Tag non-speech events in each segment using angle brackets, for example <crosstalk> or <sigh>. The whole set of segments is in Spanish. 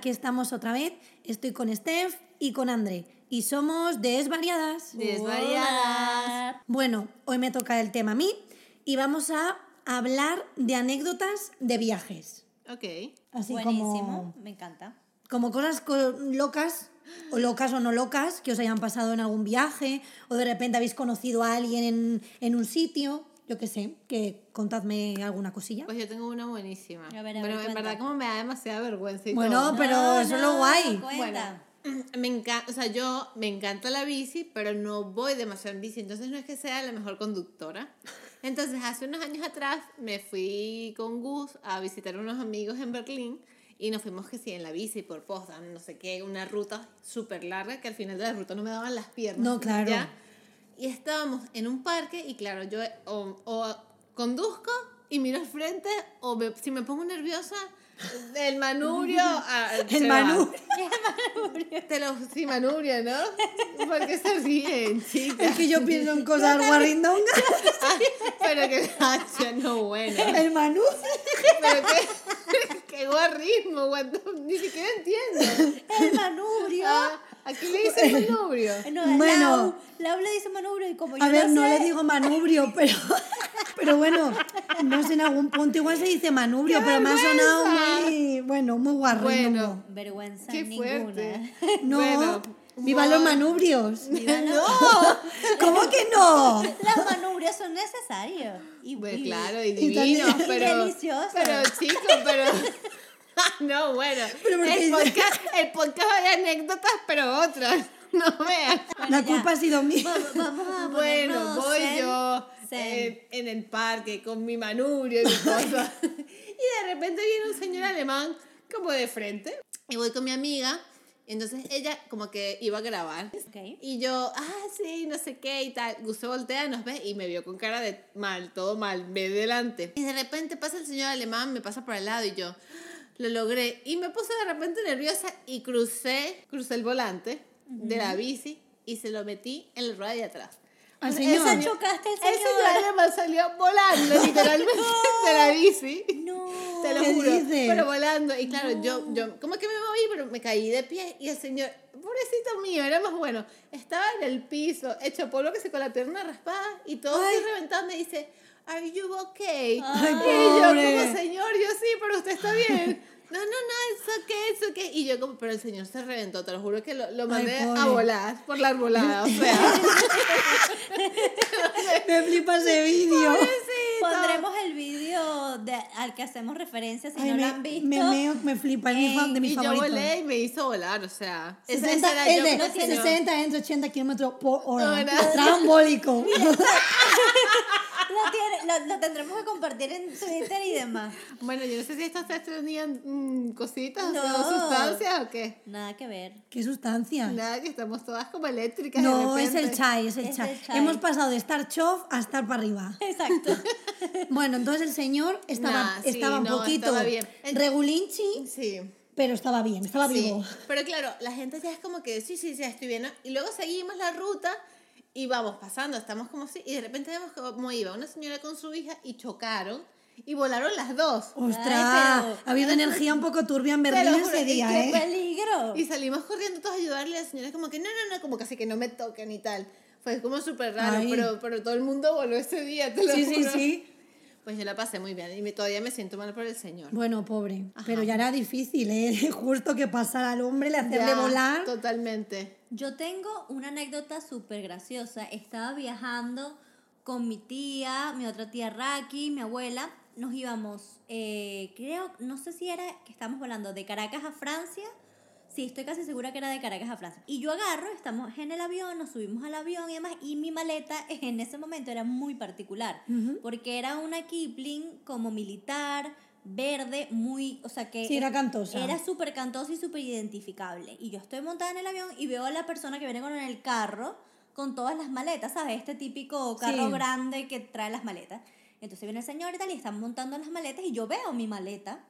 aquí estamos otra vez. Estoy con Steph y con André. Y somos Desvariadas. Desvariadas. Bueno, hoy me toca el tema a mí y vamos a hablar de anécdotas de viajes. Ok. Así Buenísimo, como, me encanta. como cosas co- locas, o locas o no locas, que os hayan pasado en algún viaje, o de repente habéis conocido a alguien en, en un sitio, yo qué sé, que contadme alguna cosilla. Pues yo tengo una buenísima. A ver, a pero ver, en cuenta. verdad como me da demasiada vergüenza y Bueno, todo. pero No, eso es lo guay. cuenta. <clears throat> Me encanta, o sea, yo me encanta la bici, pero no voy demasiado en bici, entonces no es que sea la mejor conductora. Entonces, hace unos años atrás me fui con Gus a visitar a unos amigos en Berlín y nos fuimos que sí en la bici por Potsdam, no sé qué, una ruta súper larga que al final de la ruta no me daban las piernas. No, claro. ¿ya? Y estábamos en un parque y claro, yo o, o conduzco y miro al frente o me- si me pongo nerviosa, el manubrio... ah, El <laughs> manubrio. Te lo sí, manubrio, ¿no? Porque se ríen, chicas. Es que yo pienso en cosas guarrindongas. Pero que hacha, no bueno. El Manu. Pero qué, qué guarrismo, cuando ni siquiera entiendo. El manubrio. Ah, aquí le dicen manubrio. <laughs> No, Bueno. Lau, Lau le dice manubrio y como yo A ver, no no sé, le digo manubrio, <laughs> pero, pero bueno, no sé, en algún punto igual se dice manubrio, ¡Qué pero me ha sonado muy, bueno, muy guarrindongo. Bueno, Vergüenza qué ninguna. fuerte. <laughs> No, Bueno, viva wow. los manubrios. Viva la- ¿Cómo que no? Los manubrios son necesarios. Y, Bueno, y- claro, y y también- divino, y pero. delicioso. Pero, chicos, pero. <laughs> No, bueno. Pero porque el, podcast, el podcast va de anécdotas, pero otras. <laughs> No veas. La ya. culpa ha sido mía. Vamos Bueno, voy zen, yo zen. eh, en el parque con mi manubrio y mi cosa. <laughs> y de repente viene un señor alemán como de frente. Y voy con mi amiga. Entonces ella como que iba a grabar. Ok. Y yo, ah, sí, no sé qué y tal. Gusto voltea, nos ve y me vio con cara de mal, todo mal, ve delante. Y de repente pasa el señor alemán, me pasa por al lado y yo lo logré. Y me puse de repente nerviosa y crucé, crucé el volante de la bici y se lo metí en la rueda de atrás. Al señor. señor- chocaste al El señor señor. alemán salió volando <laughs> literalmente de la bici. No. Te lo ¿Qué juro. dices? Pero volando. Y claro, yo, yo como que me moví, pero me caí de pie. Y el señor, pobrecito mío, era más bueno. Estaba en el piso, hecho polvo que se con la pierna raspada. Y todo así reventado me dice, ¿Are you okay? Ay, y yo como, señor, yo sí, pero usted está bien. <laughs> No, no, no, es okay, es okay. Y yo como, pero el señor se reventó, te lo juro que lo, lo mandé a pobre. volar por la arbolada. O sea, <laughs> Me flipa ese vídeo. Pondremos el vídeo de- al que hacemos referencia si Ay, no me, lo han visto. me meo, me flipa, es mi fa- de mis y yo favoritos. volé y me hizo volar, o sea. esa- 60, esa era yo de el señor. 60 entre 80 kilómetros por hora. Hora. Trambólico. <laughs> Lo, tiene- lo- lo tendremos que compartir en Twitter y demás. Bueno, yo no sé si estos tres tenían mm, cositas No. o sustancias o qué. Nada que ver. ¿Qué sustancia? Nada, que estamos todas como eléctricas. No, de es el chai, es el Es chai. el chai. Hemos pasado de estar chof a estar para arriba. Exacto. <laughs> Bueno, entonces el señor estaba, Nah, sí, estaba un no, poquito estaba bien. Regulinchi, Sí. pero estaba bien, estaba sí. vivo. Pero claro, la gente ya es como que sí, sí, sí, estoy bien. ¿no? Y luego seguimos la ruta y vamos pasando, estamos como así. Y de repente vemos cómo iba una señora con su hija y chocaron y volaron las dos. Ostras, Ay, pero- ha habido energía un poco turbia en Berlín juro, ese es día, que ¿eh? Peligro. Y salimos corriendo todos a ayudarle y la señora como que no, no, no, como casi que no me toquen y tal. Fue como súper raro, Ay. pero, pero todo el mundo voló ese día, te lo Sí, sí, juro. sí. Pues yo la pasé muy bien y me- todavía me siento mal por el señor. Bueno, pobre. Pero ya era difícil, ¿eh? <laughs> Justo que pasara al hombre, le hacerle Ya, volar. Totalmente. Yo tengo una anécdota súper graciosa. Estaba viajando con mi tía, mi otra tía Raki, mi abuela. Nos íbamos, eh, creo, no sé si era que estábamos volando de Caracas a Francia. Sí, estoy casi segura que era de Caracas a Francia. Y yo agarro, estamos en el avión, nos subimos al avión y demás. Y mi maleta <laughs> en ese momento era muy particular. Porque era una Kipling como militar, verde, muy, o sea que... Sí, era cantosa. Era súper cantosa y súper identificable. Y yo estoy montada en el avión y veo a la persona que viene con el carro con todas las maletas, ¿sabes? Este típico carro Sí. grande que trae las maletas. Entonces viene el señor y tal y están montando las maletas y yo veo mi maleta,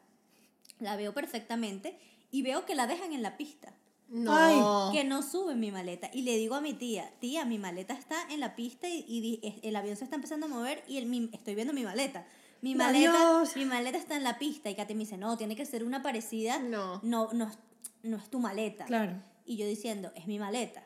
la veo perfectamente y veo que la dejan en la pista. No. Ay. Que no sube mi maleta. Y le digo a mi tía, tía, mi maleta está en la pista y, y el avión se está empezando a mover y el, mi- estoy viendo mi maleta. Mi maleta, Adiós. mi maleta está en la pista y Katy me dice, no, tiene que ser una parecida. No. No, no, no es tu maleta. Claro. Y yo diciendo, es mi maleta.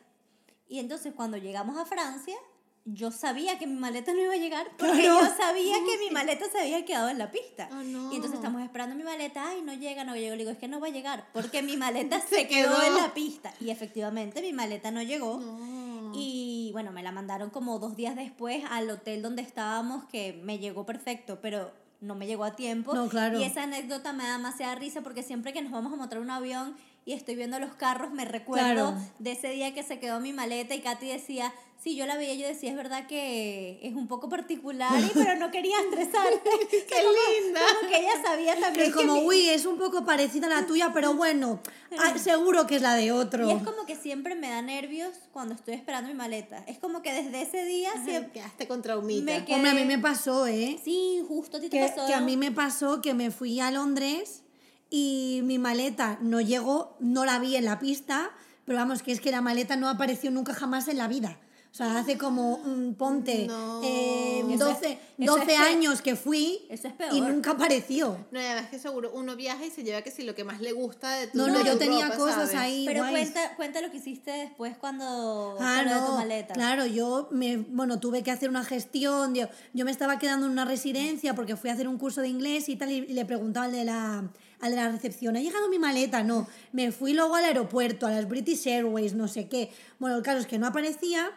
Y entonces cuando llegamos a Francia, yo sabía que mi maleta no iba a llegar porque Claro. yo sabía que mi maleta se había quedado en la pista. Oh, no. Y entonces estamos esperando mi maleta, ay, no llega, no llega. Le digo, es que no va a llegar porque mi maleta <laughs> se, Se quedó. quedó. en la pista. Y efectivamente mi maleta no llegó. No. Y bueno, me la mandaron como dos días después al hotel donde estábamos, que me llegó perfecto, pero no me llegó a tiempo. No, claro. Y esa anécdota me da demasiada risa porque siempre que nos vamos a montar un avión y estoy viendo los carros, me recuerdo Claro. de ese día que se quedó mi maleta y Katy decía, sí, yo la veía, yo decía, es verdad que es un poco particular, y- pero no quería estresarte. <laughs> ¡Qué <laughs> linda! Como que ella sabía también Es que como, mi- uy, es un poco parecida a la tuya, pero bueno, ah, seguro que es la de otro. Y es como que siempre me da nervios cuando estoy esperando mi maleta. Es como que desde ese día siempre... Quedaste con traumita. Me quedé- Hombre, a mí me pasó, ¿eh? Sí, justo a ti te Que, pasó. que a mí me pasó que me fui a Londres y mi maleta no llegó, no la vi en la pista, pero vamos, que es que la maleta no apareció nunca jamás en la vida. O sea, hace como, mm, ponte, No. eh, Eso 12, es- eso 12 es peor. años que fui es peor. y nunca apareció. No, y además que seguro uno viaja y se lleva que si lo que más le gusta de tu No, no, yo tu tenía cosas ¿sabes? ahí Pero cuenta, cuenta lo que hiciste después cuando Ah, lo de tu no, maleta. claro, yo me, bueno, tuve que hacer una gestión, yo, yo me estaba quedando en una residencia porque fui a hacer un curso de inglés y tal, y, le preguntaba al de, la, al de la recepción, ¿ha llegado mi maleta? No, me fui luego al aeropuerto, a las British Airways, no sé qué. Bueno, el caso es que no aparecía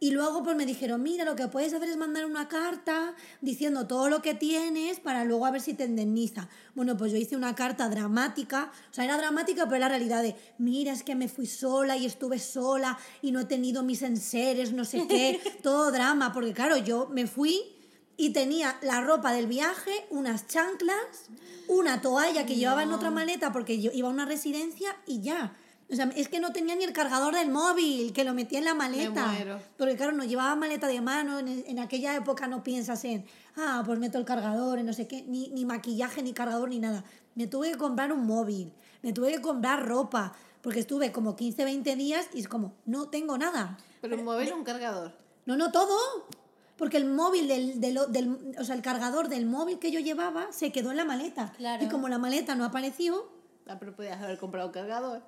y luego pues me dijeron, mira, lo que puedes hacer es mandar una carta diciendo todo lo que tienes para luego a ver si te indemniza. Bueno, pues yo hice una carta dramática, o sea, era dramática, pero la realidad de, mira, es que me fui sola y estuve sola y no he tenido mis enseres, no sé qué, <laughs> todo drama, porque claro, yo me fui y tenía la ropa del viaje, unas chanclas, una toalla que llevaba en otra maleta porque yo iba a una residencia y ya. O sea, es que no tenía ni el cargador del móvil, que lo metía en la maleta. muero. Porque claro, no llevaba maleta de mano, en, en aquella época no piensas en, ah, pues meto el cargador, en no sé qué, ni, ni maquillaje, ni cargador, ni nada. Me tuve que comprar un móvil, me tuve que comprar ropa, porque estuve como 15, 20 días y es como, no tengo nada. Pero un móvil o un cargador. No, no, todo. Porque el móvil, del, del, del- o sea, el cargador del móvil que yo llevaba se quedó en la maleta. Claro. Y como la maleta no apareció, Ah, pero podías haber comprado un cargador.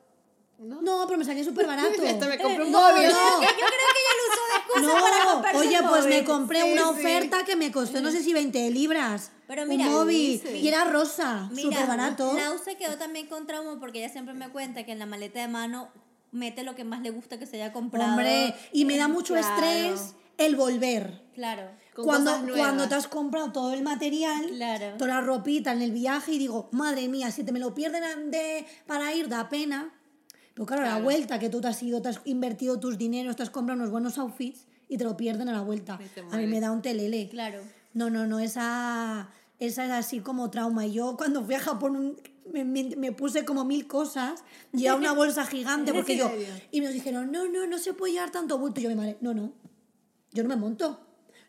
¿No? no, pero me salió súper barato. <laughs> Hasta me compré un no, móvil. no. Yo creo que ella lo usó de excusa para No, comprarse oye, un pues me móvil. compré Sí, una sí. oferta que me costó no sé si 20 libras. Pero mira, un móvil. dice. Y era rosa, Mira, súper barato. Lau se quedó también con trauma porque ella siempre me cuenta que en la maleta de mano mete lo que más le gusta que se haya comprado. Hombre, y me da mucho Claro. estrés el volver. Claro. Cuando, cuando te has comprado todo el material, Claro. toda la ropita en el viaje y digo, madre mía, si te me lo pierden de, para ir da pena. Pero claro, a la Claro. vuelta que tú te has ido, te has invertido tus dineros, te has comprado unos buenos outfits y te lo pierden a la vuelta. A mí me da un telele. Claro. No, no, no, esa, esa es así como trauma. Y yo cuando fui a Japón me, me- me puse como mil cosas, llevaba una <laughs> bolsa gigante porque yo... Y me dijeron, no, no, no se puede llevar tanto bulto. Y yo, mi madre, no, no, yo no me monto.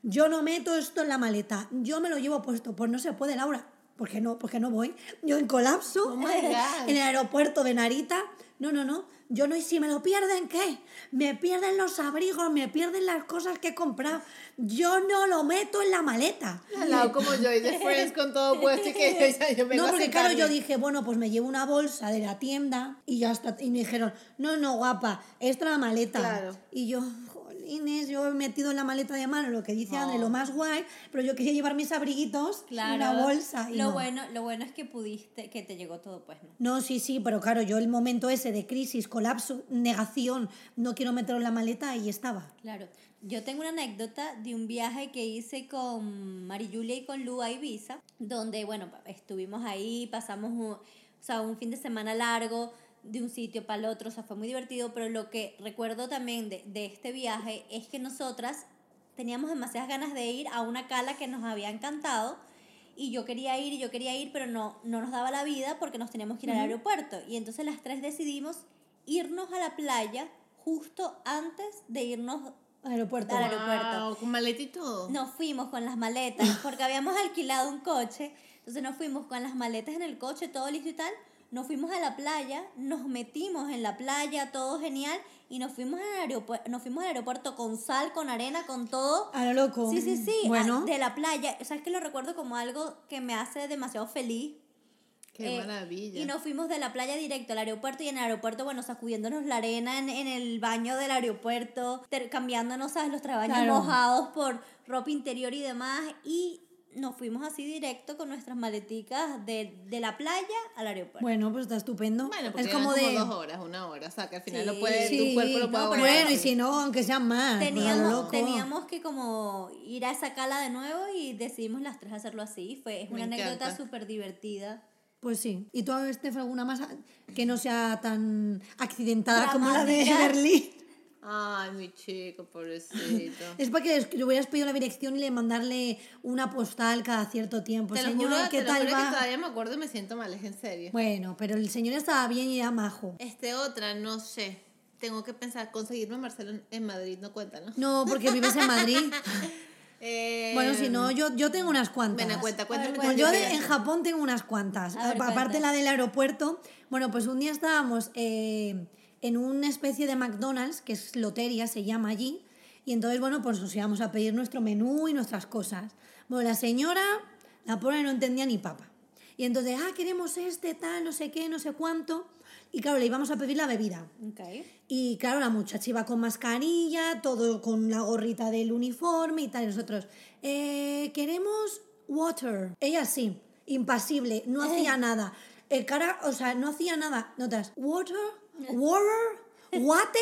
Yo no meto esto en la maleta. Yo me lo llevo puesto. Pues no se puede, Laura. ¿Por qué no? ¿Por qué no voy? Yo en colapso Oh <laughs> en el aeropuerto de Narita. No, no, no. Yo no, y si me lo pierden, ¿qué? Me pierden los abrigos, me pierden las cosas que he comprado. Yo no lo meto en la maleta. Al lado como yo y de Friends con todo puesto y que <laughs> ya yo vengo No, porque claro, yo dije, bueno, pues me llevo una bolsa de la tienda y ya está. Y me dijeron, no, no, guapa, esto es la maleta. Claro. Y yo, jolines, yo he metido en la maleta de mano lo que dice André, lo más guay, pero yo quería llevar mis abriguitos Claro. en una bolsa. Y lo, no. bueno, lo bueno es que pudiste, que te llegó todo, pues no. No, sí, sí, pero claro, yo el momento ese de crisis, colapso, negación, no quiero meterlo en la maleta, ahí estaba. Claro. Yo tengo una anécdota de un viaje que hice con Mari Julia y con Lu a Ibiza, donde, bueno, estuvimos ahí, pasamos un, o sea, un fin de semana largo de un sitio para el otro, o sea, fue muy divertido, pero lo que recuerdo también de, de este viaje es que nosotras teníamos demasiadas ganas de ir a una cala que nos había encantado y yo quería ir y yo quería ir, pero no, no nos daba la vida porque nos teníamos que ir al aeropuerto. Y entonces las tres decidimos irnos a la playa justo antes de irnos Aeropuerto. Al aeropuerto. Wow, con maleta y todo. nos fuimos con las maletas, porque habíamos <laughs> alquilado un coche, entonces nos fuimos con las maletas en el coche, todo listo y tal, nos fuimos a la playa, nos metimos en la playa, todo genial, y nos fuimos al aeropuerto, nos fuimos al aeropuerto con sal, con arena, con todo. A lo loco. Sí, sí, sí, Bueno, a- de la playa, o sea, es que lo recuerdo como algo que me hace demasiado feliz. Qué maravilla. Y nos fuimos de la playa directo al aeropuerto y en el aeropuerto, bueno, sacudiéndonos la arena en, en el baño del aeropuerto, cambiándonos, ¿sabes? Los trabaños Claro. mojados por ropa interior y demás. Y nos fuimos así directo con nuestras maleticas de, de la playa al aeropuerto. Bueno, pues está estupendo. Bueno, porque es como de... dos horas, una hora. O sea, que al final Sí. lo puede, Sí, tu cuerpo lo no, puede aguantar. Bueno, y si no, aunque sean más. a Teníamos, loco. teníamos que como ir a esa cala de nuevo y decidimos las tres hacerlo así. Fue, es Me una anécdota súper divertida. Pues sí. ¿Y tú, Estef, alguna más que no sea tan accidentada como la de. Berlín? Ay, mi chico, pobrecito. <laughs> Es para que le hubieras pedido la dirección y le mandarle una postal cada cierto tiempo. te lo Señor, juro, ¿qué te lo tal juro va? que todavía me acuerdo y me siento mal, es en serio. Bueno, pero el señor estaba bien y era majo. Este otra, no sé. Tengo que pensar, conseguirme a Marcelo en- Madrid, no cuenta, ¿no? No, porque vives en Madrid. <laughs> Eh, Bueno, si no, yo, yo tengo unas cuantas. Bueno, cuenta, cuéntame. Pues yo de- en. Japón tengo unas cuantas. A ver, Aparte cuenta. la del aeropuerto. Bueno, pues un día estábamos eh, en una especie de McDonald's, que es lotería, se llama allí. Y entonces, bueno, pues nos íbamos a pedir nuestro menú y nuestras cosas. Bueno, la señora, la pobre no entendía ni papa. Y entonces, ah, queremos este, tal, no sé qué, no sé cuánto. Y claro, le íbamos a pedir la bebida. Okay. Y claro, la muchacha iba con mascarilla, todo con la gorrita del uniforme y tal. Y nosotros, eh, queremos water. Ella sí, impasible, no hacía nada. El cara, o sea, no hacía nada. Notas, water, water, water.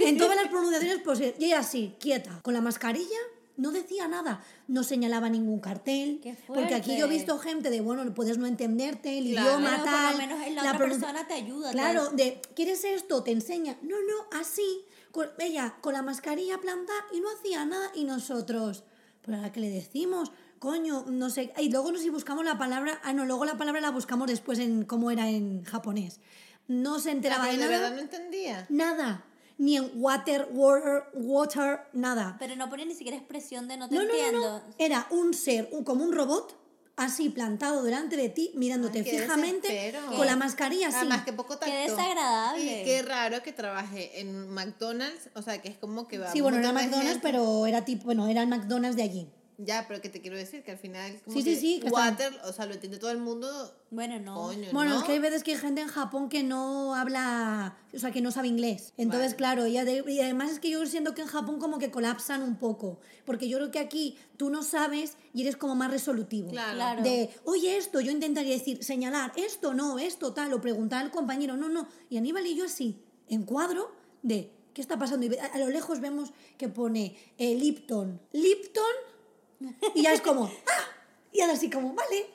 en todas las pronunciaciones posibles. Y ella sí, quieta, con la mascarilla. No decía nada, no señalaba ningún cartel. Porque aquí yo he visto gente de, bueno, puedes no entenderte, el Claro. idioma, Pero por tal. lo menos la, la otra pronun- persona te ayuda. te- Claro, de, ¿quieres esto? Te enseña. No, no, así. Con, ella con la mascarilla plantada y no hacía nada. Y nosotros, pero ahora que le decimos, coño, no sé. Y luego nos si buscamos la palabra. Ah, no, luego la palabra la buscamos después en cómo era en japonés. No se Ah, enteraba de de nada. verdad no entendía. Nada. Ni en water, water, water, nada. Pero no pone ni siquiera expresión de no te No, no, no, entiendo. no. Era un ser, un- como un robot, así plantado delante de ti, mirándote Ay, fijamente, desespero. con la mascarilla así. Además, que poco tacto. Qué desagradable. Y qué raro que trabaje en McDonald's, o sea, que es como que va Sí, bueno, era McDonald's, gente. pero era tipo, bueno, era el McDonald's de allí. Ya, pero que te quiero decir que al final, como Sí, sí, que sí, que está- water, o sea, lo entiende todo el mundo, Bueno, no. coño, Bueno, ¿no? es que hay veces que hay gente en Japón que no habla, o sea, que no sabe inglés. Entonces, Vale. claro, y, ade- y además es que yo siento que en Japón como que colapsan un poco, porque yo creo que aquí tú no sabes y eres como más resolutivo. Claro. Claro. De, oye, esto, yo intentaría decir, señalar, esto no, esto tal, o preguntar al compañero, no, no. Y Aníbal y yo así, en cuadro, de, ¿qué está pasando? Y a lo lejos vemos que pone eh, Lipton. Lipton, y ya es como, ¡ah! Y ahora así como, vale.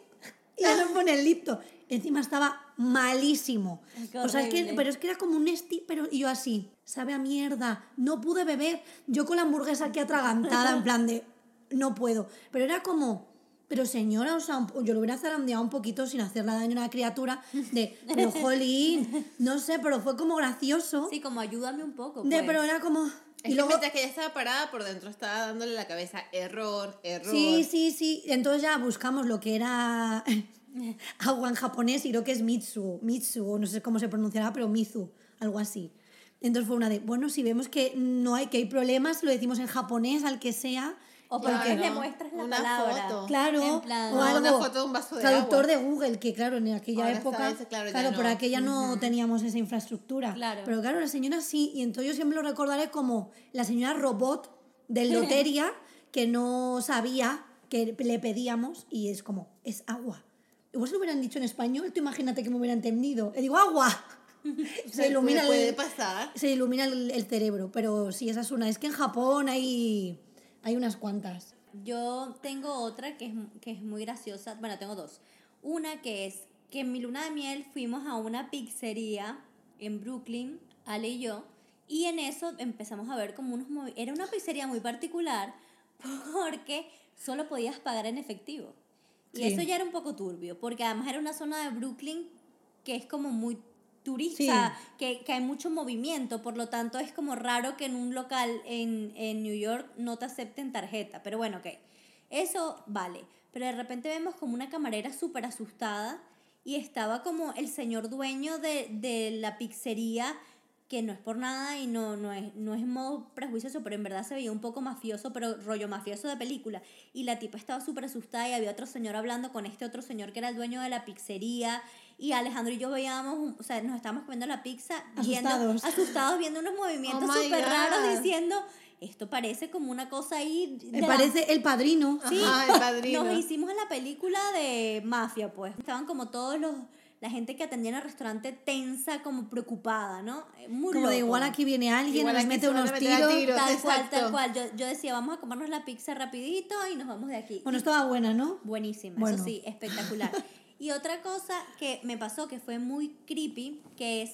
Y ya nos pone el Lipton. Encima estaba malísimo. Qué o sea, es que, pero es que era como un esti, pero y yo así, sabe a mierda, no pude beber. Yo con la hamburguesa aquí atragantada, en plan de, no puedo. Pero era como, pero señora, o sea, yo lo hubiera zarandeado un poquito sin hacerle daño a una criatura, de, pero jolín, no sé, pero fue como gracioso. Sí, como ayúdame un poco. de, pues. pero era como... Es Y que luego, mientras que ella estaba parada, por dentro estaba dándole la cabeza, error, error. Sí, sí, sí. Entonces ya buscamos lo que era <laughs> agua en japonés y creo que es Mitsu. Mitsu, o no sé cómo se pronunciará, pero Mizu, algo así. Entonces fue una de, bueno, si vemos que no hay, que hay problemas, lo decimos en japonés, al que sea. O por lo Claro. le muestras la Una palabra. foto. Claro, plan- o No, algo. una foto de un vaso de traductor agua. de Google, que claro, en aquella Ahora época, ese, claro, claro, ya por no. aquella no teníamos esa infraestructura. Claro. Pero claro, la señora sí, y entonces yo siempre lo recordaré como la señora robot del lotería <laughs> que no sabía que le pedíamos y es como, es agua. Igual se lo hubieran dicho en español, tú imagínate que me hubiera entendido. Le digo, agua. <laughs> se ilumina el- puede pasar. se ilumina el, el cerebro, pero sí, esa es una. Es que en Japón hay, hay unas cuantas. Yo tengo otra que es, que es muy graciosa. Bueno, tengo dos. Una que es que en mi luna de miel fuimos a una pizzería en Brooklyn, Ale y yo, y en eso empezamos a ver como unos... movi- Era una pizzería muy particular <laughs> porque solo podías pagar en efectivo. Y Sí. eso ya era un poco turbio, porque además era una zona de Brooklyn que es como muy turista, que, que hay mucho movimiento, por lo tanto es como raro que en un local en, en New York no te acepten tarjeta, pero bueno, ok, eso vale, pero de repente vemos como una camarera súper asustada y estaba como el señor dueño de, de la pizzería que no es por nada y no, no, es, no es en modo prejuicioso, pero en verdad se veía un poco mafioso, pero rollo mafioso de película. Y la tipa estaba súper asustada y había otro señor hablando con este otro señor que era el dueño de la pizzería. Y Alejandro y yo veíamos, o sea, nos estábamos comiendo la pizza, viendo, Asustados. asustados, viendo unos movimientos Oh súper raros diciendo, esto parece como una cosa ahí... de Me la- parece el padrino. Sí, Ajá, el padrino. nos hicimos en la película de mafia, pues. Estaban como todos los la gente que atendía en el restaurante tensa, como preocupada, ¿no? Eh, Muy Como de loco. igual aquí viene alguien, Igual nos mete unos tiros. tiros. Tal cual, tal cual. Yo, yo decía, vamos a comernos la pizza rapidito y nos vamos de aquí. Bueno, estaba buena, ¿no? Buenísima, Bueno. eso sí, espectacular. <laughs> y otra cosa que me pasó que fue muy creepy, que es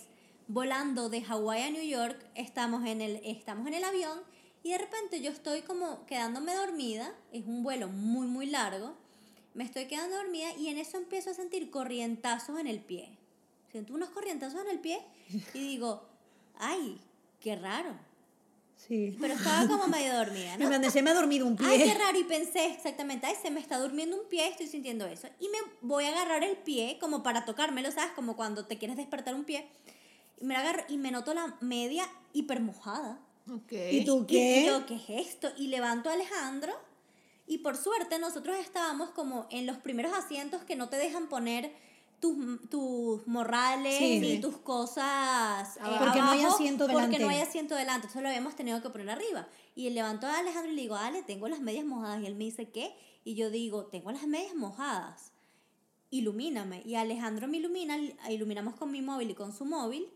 volando de Hawái a New York, estamos en el, estamos en el avión y de repente yo estoy como quedándome dormida, es un vuelo muy muy largo, me estoy quedando dormida y en eso empiezo a sentir corrientazos en el pie. Siento unos corrientazos en el pie y digo, ay, qué raro. Sí. Pero estaba como medio dormida, En ¿no? plan de, se me ha dormido un pie. Ay, qué raro. Y pensé exactamente, ay, se me está durmiendo un pie, estoy sintiendo eso. Y me voy a agarrar el pie como para tocármelo, ¿sabes? Como cuando te quieres despertar un pie. Y me lo agarro y me noto la media hiper mojada. Ok. ¿Y tú Y qué? yo, ¿qué es esto? Y levanto a Alejandro. Y por suerte nosotros estábamos como en los primeros asientos que no te dejan poner tus, tus morrales Sí. y tus cosas eh, Porque no hay abajo, asiento Porque delante. no hay asiento delante. Entonces lo habíamos tenido que poner arriba. Y levanto a Alejandro y le digo, Ale, tengo las medias mojadas. Y él me dice, ¿qué? Y yo digo, tengo las medias mojadas. Ilumíname. Y Alejandro me ilumina, iluminamos con mi móvil y con su móvil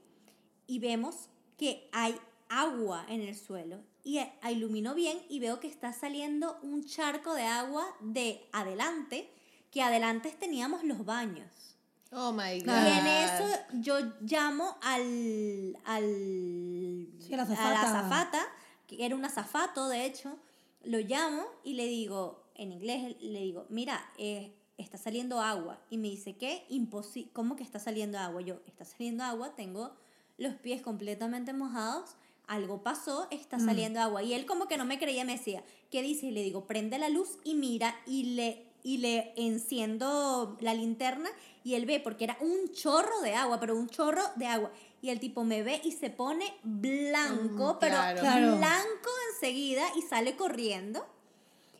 y vemos que hay agua en el suelo. Y eh, ilumino bien y veo que está saliendo un charco de agua de adelante, que adelante teníamos los baños. Oh my God. Y en eso yo llamo al, al Sí, a la a azafata. azafata, que era un azafato de hecho, lo llamo y le digo, en inglés le digo, mira, eh, está saliendo agua. Y me dice, ¿qué? Imposi ¿Cómo que está saliendo agua? Yo, está saliendo agua, tengo los pies completamente mojados, algo pasó, está Mm. saliendo agua. Y él como que no me creía, me decía, ¿qué dice? Y le digo, prende la luz y mira y le, y le enciendo la linterna y él ve, porque era un chorro de agua, pero un chorro de agua. Y el tipo me ve y se pone blanco, Mm, pero claro. Blanco enseguida y sale corriendo.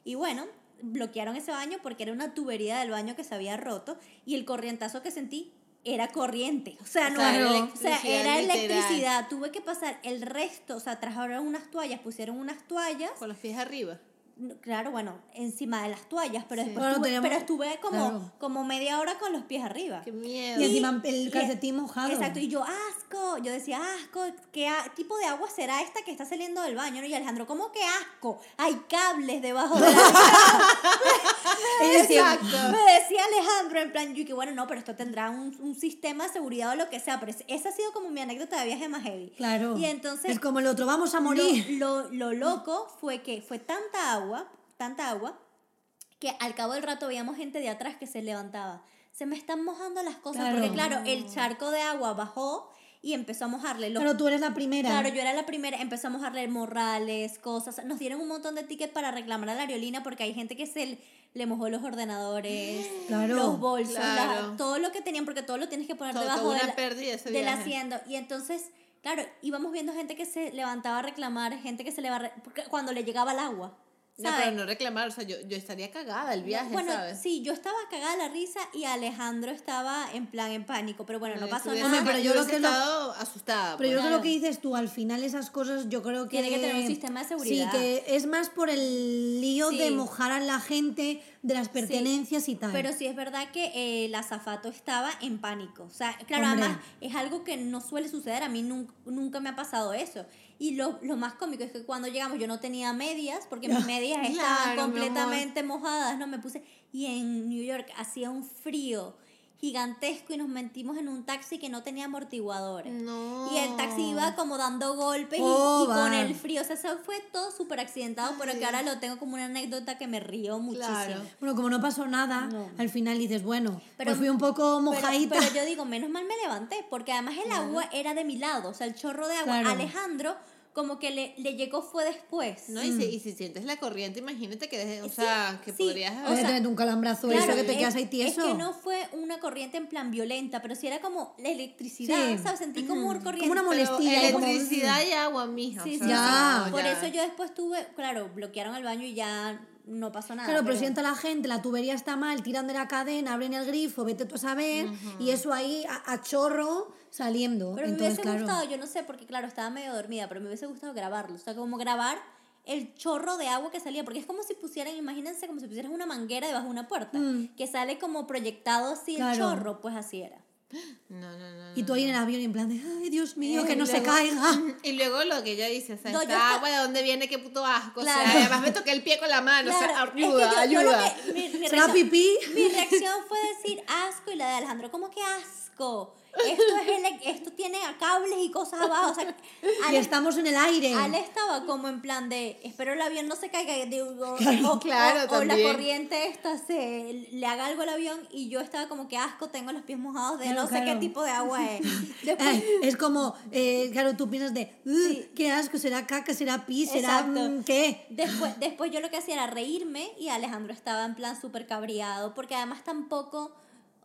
Y bueno, bloquearon ese baño porque era una tubería del baño que se había roto y el corrientazo que sentí era corriente. O sea, no sea, era, o sea, electricidad era electricidad. Tuve que pasar el resto, o sea, trajeron unas toallas, pusieron unas toallas. Con los pies arriba. Claro, bueno, encima de las toallas, pero Sí. después Bueno, estuve, pero estuve como, claro. como media hora con los pies arriba. Qué miedo. Y encima el calcetín mojado. Exacto, y yo, asco, yo decía, asco, ¿qué tipo de agua será esta que está saliendo del baño? ¿no? Y Alejandro, ¿cómo que asco? Hay cables debajo de la <laughs> Ella <laughs> decía, Exacto. Me decía Alejandro, en plan, yo que bueno, no, pero esto tendrá un, un sistema de seguridad o lo que sea, pero es- esa ha sido como mi anécdota de viaje más heavy. Claro. Y entonces, Es como el otro, vamos a morir. lo, lo, lo loco fue que fue tanta agua, tanta agua, que al cabo del rato veíamos gente de atrás que se levantaba. Se me están mojando las cosas, Claro. porque claro, el charco de agua bajó y empezó a mojarle. Los Pero tú eres la primera. Claro, yo era la primera, empezó a mojarle morrales, cosas. Nos dieron un montón de tickets para reclamar a la aerolínea porque hay gente que se le- mojó los ordenadores, <gasps> Claro. los bolsos, Claro. la- todo lo que tenían, porque todo lo tienes que poner Todo- debajo de la- pérdida ese del asiento. Y entonces, claro, íbamos viendo gente que se levantaba a reclamar, gente que se le va a re- porque cuando le llegaba el agua. No, ¿sabes? pero no reclamar, o sea, yo, yo estaría cagada el viaje, bueno, ¿sabes? sí, yo estaba cagada la risa y Alejandro estaba en plan en pánico, pero bueno, no pasó nada. Hombre, pero yo hubiese lo que lo- estado asustada. Pero yo pues. creo Claro. que dices tú, al final esas cosas yo creo que... Tiene que tener un sistema de seguridad. Sí, que es más por el lío Sí. de mojar a la gente, de las pertenencias y tal. Pero sí es verdad que eh, el azafato estaba en pánico. O sea, claro, Hombre. además es algo que no suele suceder. A mí nun- nunca, me ha pasado eso. Y lo, lo más cómico es que cuando llegamos yo no tenía medias, porque mis medias <laughs> estaban Claro, completamente mojadas. No me puse. Y en New York hacía un frío gigantesco y nos metimos en un taxi que no tenía amortiguadores. No. Y el taxi iba como dando golpes y- Oh, y, con el frío. O sea, eso fue todo súper accidentado, pero que ahora lo tengo como una anécdota que me río muchísimo. Claro. Bueno, como no pasó nada, No. al final dices, bueno, Pero- pues fui un poco mojadita. pero yo digo, menos mal me levanté, porque además el agua era de mi lado, o sea, el chorro de agua. Claro. Alejandro, como que le, le llegó fue después. ¿no? Y, si, y si sientes la corriente, imagínate que, desde- o Sí, sea, que sí, podrías o sea, tener un calambrazo Claro, eso que te quedas ahí tieso. Es que no fue una corriente en plan violenta, pero sí era como la electricidad, Sí. ¿sabes? Sentí como una corriente. Como una Pero molestia, como- electricidad y agua, mija. Sí, o sí, sea, Ya. no, Por ya. eso yo después tuve, claro, bloquearon el baño y ya no pasó nada. Claro, pero si entra la gente, la tubería está mal, tiran de la cadena, abren el grifo, vete tú a saber, y eso ahí a, a chorro saliendo. Pero me Entonces, hubiese claro. gustado, yo no sé, porque claro, estaba medio dormida, pero me hubiese gustado grabarlo. O sea, como grabar el chorro de agua que salía, porque es como si pusieran, imagínense, como si pusieras una manguera debajo de una puerta, que sale como proyectado así Mm. Claro. el chorro, pues así era. No, no, no. Y tú ahí en el avión y en plan de, ay, Dios mío, Y que no se luego- caiga. <laughs> Y luego lo que ella dice, o sea, No, yo esta agua de dónde viene, qué puto asco. O Claro. sea, además me toqué el pie con la mano, o sea, Claro, es que ayuda, yo- yo ayuda. que- mi- mi ¿Será reacción- pipí? Mi reacción fue decir asco y la de Alejandro, ¿cómo que asco? Esto, es ele- esto tiene cables y cosas abajo. O sea, <laughs> Y estamos en el aire. Ale estaba como en plan de, espero el avión no se caiga, de- o, Claro, o- o la corriente esta se le haga algo al avión y yo estaba como que asco, tengo los pies mojados de Claro, no sé qué claro. tipo de agua es. <laughs> <laughs> Después, Ay, es como, eh, claro, tú piensas de, "Ugh, qué asco, será caca, será pis, será mm, qué. Después, después yo lo que hacía era reírme y Alejandro estaba en plan súper cabreado porque además tampoco,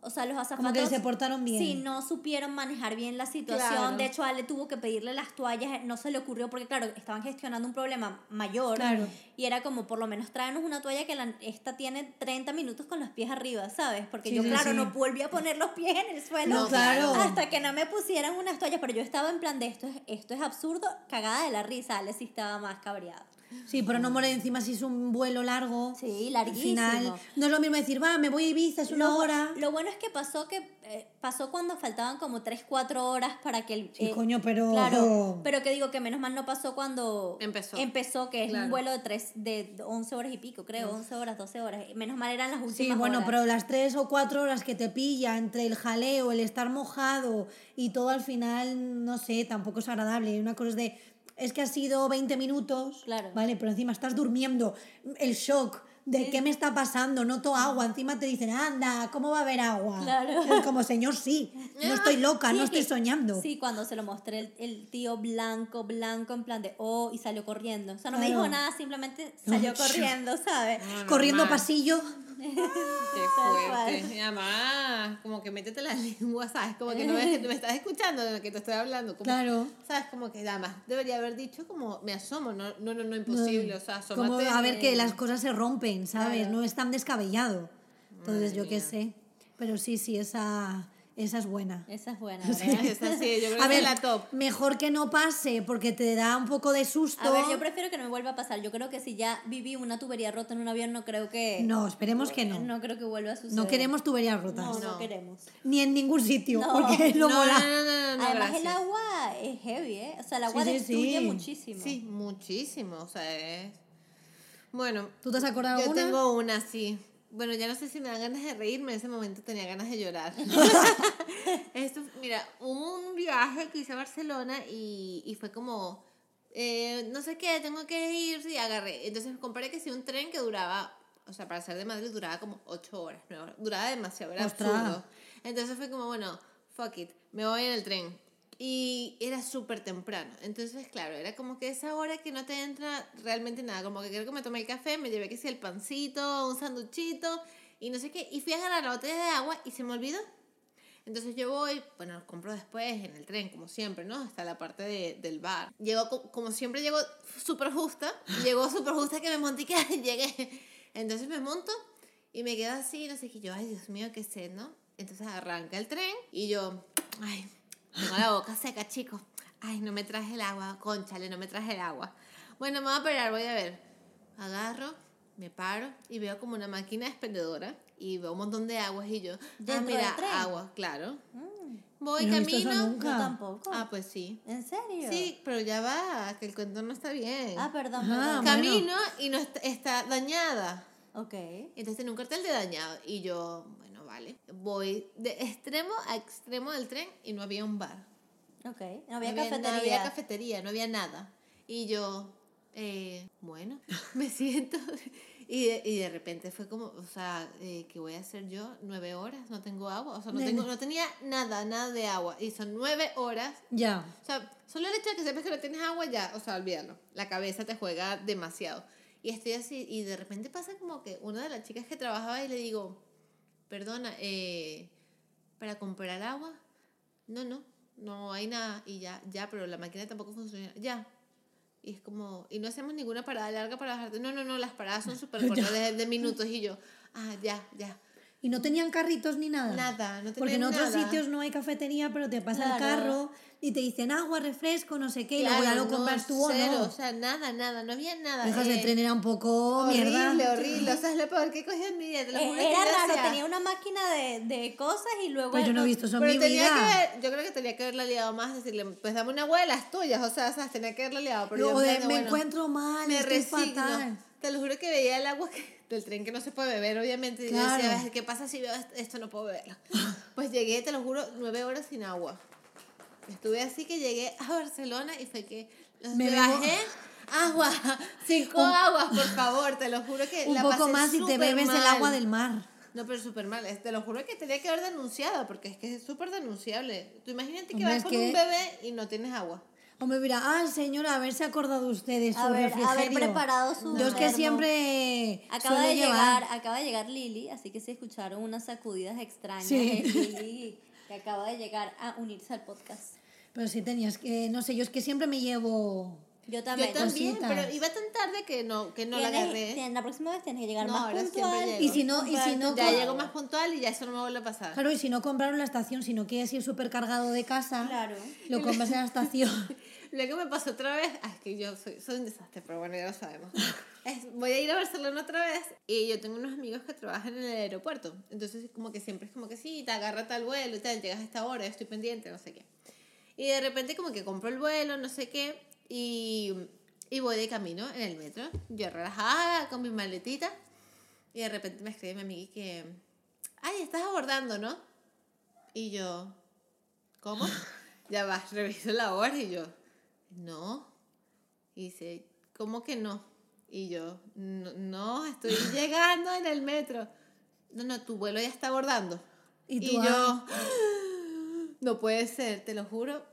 o sea, los azafatos... Como que se portaron bien. Sí, no supieron manejar bien la situación. Claro. De hecho, Ale tuvo que pedirle las toallas, no se le ocurrió porque, claro, estaban gestionando un problema mayor. Claro. Y era como, por lo menos tráenos una toalla que la, esta tiene 30 minutos con los pies arriba, ¿sabes? Porque Sí, yo, sí, claro, sí. no volví a poner los pies en el suelo. No, claro. Hasta que no me pusieran unas toallas. Pero yo estaba en plan de esto es, esto es absurdo, cagada de la risa. Ale sí estaba más cabreado. Sí, pero no more encima si es un vuelo largo. Sí, Al larguísimo. final, no es lo mismo decir, va, me voy a Ibiza, es una Lo, hora. lo bueno es que pasó que eh, pasó cuando faltaban como 3, 4 horas para que el... Sí, eh, coño, pero... Claro, pero que digo que menos mal no pasó cuando Empezó. empezó que es Claro. un vuelo de tres, de 11 horas y pico, creo, 11 horas, 12 horas. Menos mal eran las últimas Sí, bueno, horas. pero las tres o cuatro horas que te pilla entre el jaleo, el estar mojado y todo al final, no sé, tampoco es agradable. Una cosa es de, es que ha sido 20 minutos, Claro. ¿vale? Pero encima estás durmiendo, el shock de qué me está pasando, noto agua, encima te dicen, anda, ¿cómo va a haber agua? Claro. Es como, señor, sí, no estoy loca, Sí, no estoy soñando. Sí, cuando se lo mostré el, el tío blanco, blanco, en plan de, oh, y salió corriendo. O sea, no me dijo nada, simplemente salió <laughs> corriendo, ¿sabes? No, Corriendo normal. pasillo, <laughs> Qué fuerte. Y además, como que métete la <laughs> lengua, ¿sabes? Como que no me, <laughs> me estás escuchando de lo que te estoy hablando. Como, Claro. ¿Sabes? Como que además debería haber dicho como me asomo, no, no, no, no imposible. O sea, asómate. como a ver que las cosas se rompen, ¿sabes? Claro. No es tan descabellado. Entonces, Madre yo qué mía. sé. Pero sí, sí, esa, esa es buena. Esa es buena, <laughs> Es ¿verdad? así, yo creo A que ver, es la top. mejor que no pase porque te da un poco de susto. A ver, yo prefiero que no me vuelva a pasar. Yo creo que si ya viví una tubería rota en un avión, no creo que... No, esperemos que no. No creo que vuelva a suceder. No queremos tuberías rotas. No, no, No. queremos. Ni en ningún sitio, No. porque no, no, mola. no, no, no, no, Además, el agua es heavy, ¿eh? O sea, el agua Sí, sí, destruye sí. muchísimo. Sí, muchísimo. O sea, es. Bueno, ¿Tú te has acordado yo alguna? tengo una, sí. Bueno, ya no sé si me dan ganas de reírme, en ese momento tenía ganas de llorar. <laughs> Esto, mira, un viaje que hice a Barcelona y, y fue como, eh, no sé qué, tengo que ir, y agarré. Entonces compré que sí un tren que duraba, o sea, para ser de Madrid duraba como 8 horas, 9 horas. Duraba demasiado, era absurdo. Entonces fue como, bueno, fuck it, me voy en el tren. Y era súper temprano. Entonces, claro, era como que esa hora que no te entra realmente nada. Como que creo que me tomé el café, me llevé que sí el pancito, un sanduchito y no sé qué. Y fui a agarrar la botella de agua y se me olvidó. Entonces yo voy, bueno, compro después en el tren, como siempre, ¿no? Hasta la parte de- del bar. Llegó, co- como siempre, llegó súper justa. <laughs> Llegó súper justa que me monté y que <laughs> llegué. Entonces me monto y me quedo así, no sé qué. Yo, ay, Dios mío, qué sed, ¿no? Entonces arranca el tren y yo, ay, tengo la boca seca, chicos. Ay, no me traje el agua, conchale, no me traje el agua. Bueno, me voy a parar, voy a ver. Agarro, me paro y veo como una máquina expendedora y veo un montón de aguas y yo, ah, ¿Dentro mira, del tren? agua, claro. Mm, Voy no he visto eso camino. nunca. yo tampoco. Ah, pues sí. ¿En serio? Sí, pero ya va, que el cuento no está bien. Ah, perdón, perdón. bueno. Camino y no está, está dañada. Ok. Entonces tiene un cartel de dañado. Y yo, bueno, vale. Voy de extremo a extremo del tren y no había un bar. Ok. No había no cafetería. No había cafetería, no había nada. Y yo, eh, bueno, <laughs> me siento. Y de, y de repente fue como, o sea, eh, ¿qué voy a hacer yo? Nueve horas, no tengo agua. O sea, no, tengo, no tenía nada, nada de agua. Y son nueve horas. Ya. O sea, solo el hecho de que sepas que no tienes agua, ya, o sea, olvídalo. La cabeza te juega demasiado. Y estoy así, y de repente pasa como que una de las chicas que trabajaba y le digo, perdona, eh, para comprar agua, no, no, no hay nada. Y ya, ya, pero la máquina tampoco funciona. Ya. Y es como, y no hacemos ninguna parada larga para bajarte. No, no, no, las paradas son <laughs> súper cortas, de, de minutos. Y yo, ah, ya, ya. Y no tenían carritos ni nada. Nada, no Porque en otros nada. sitios no hay cafetería, pero te pasa el Claro. carro y te dicen agua, refresco, no sé qué, y luego ya Claro, lo no, compras tú o cero, no. O sea, nada, nada, no había nada. Dejas de eh, tren era un poco Horrible, mierda. horrible. O sea, es lo peor que cogí en mi vida. Te lo Eh, juro Era yo raro, tenía una máquina de, de cosas y luego... Pues yo no he visto eso en Pero mi tenía vida. que ver, yo creo que tenía que haberla liado más, decirle, pues dame una agua de las tuyas. O sea, ¿sabes? tenía que haberla liado. Pero yo Luego de, plan de, me bueno, encuentro mal, me estoy resigno. fatal. Te lo juro que veía el agua que- del tren que no se puede beber, obviamente. Y yo Claro. decía, "Ay, ¿qué pasa si veo esto? No puedo beberlo. <laughs> Pues llegué, te lo juro, nueve horas sin agua. Estuve así que llegué a Barcelona y fue que Me me, bajé agua, <laughs> cinco Un- aguas, por favor, te lo juro que Un la poco pasé más y te bebes el mal. agua del mar. No, pero súper mal. Te lo juro que tenía que haber denunciado, porque es que es súper denunciable. Tú imagínate que Hombre, vas con que- un bebé y no tienes agua. O me dirá, ah, señora, haberse acordado usted de su Haber- haber refrigerio. preparado su Yo es que siempre Acaba de llevar. llegar, acaba de llegar Lili, así que si escucharon unas sacudidas extrañas, Sí. es <laughs> Lili que acaba de llegar a unirse al podcast. Pero sí tenías que, no sé, yo es que siempre me llevo... Yo también. Yo también, cositas. pero iba tan tarde que no, que no la Tienes- agarré. tienes- la próxima vez tienes que llegar No, más ahora siempre puntual. llego. Y si no, y si no, Ya llego más puntual y ya eso no me vuelve a pasar. Claro, y si no compraron la estación, si no quieres ir súper cargado de casa, Claro. lo compras en la estación. <laughs> Luego me pasó otra vez, ay, es que yo soy, soy un desastre, pero bueno, ya lo sabemos. Es- voy a ir a Barcelona otra vez y yo tengo unos amigos que trabajan en el aeropuerto. Entonces, como que siempre es como que sí, te agarra tal vuelo y tal, llegas a esta hora, estoy pendiente, no sé qué. Y de repente, como que compro el vuelo, no sé qué, y, y voy de camino en el metro, yo relajada con mi maletita, y de repente me escribe mi amiga que, ay, estás abordando, ¿no? Y yo, ¿cómo? <laughs> ya va, reviso la hora y yo, no. Y dice, ¿cómo que no? Y yo, no, no, estoy <laughs> llegando en el metro. No, no, tu vuelo ya está abordando. Y Y, yo, ah. no puede ser, te lo juro.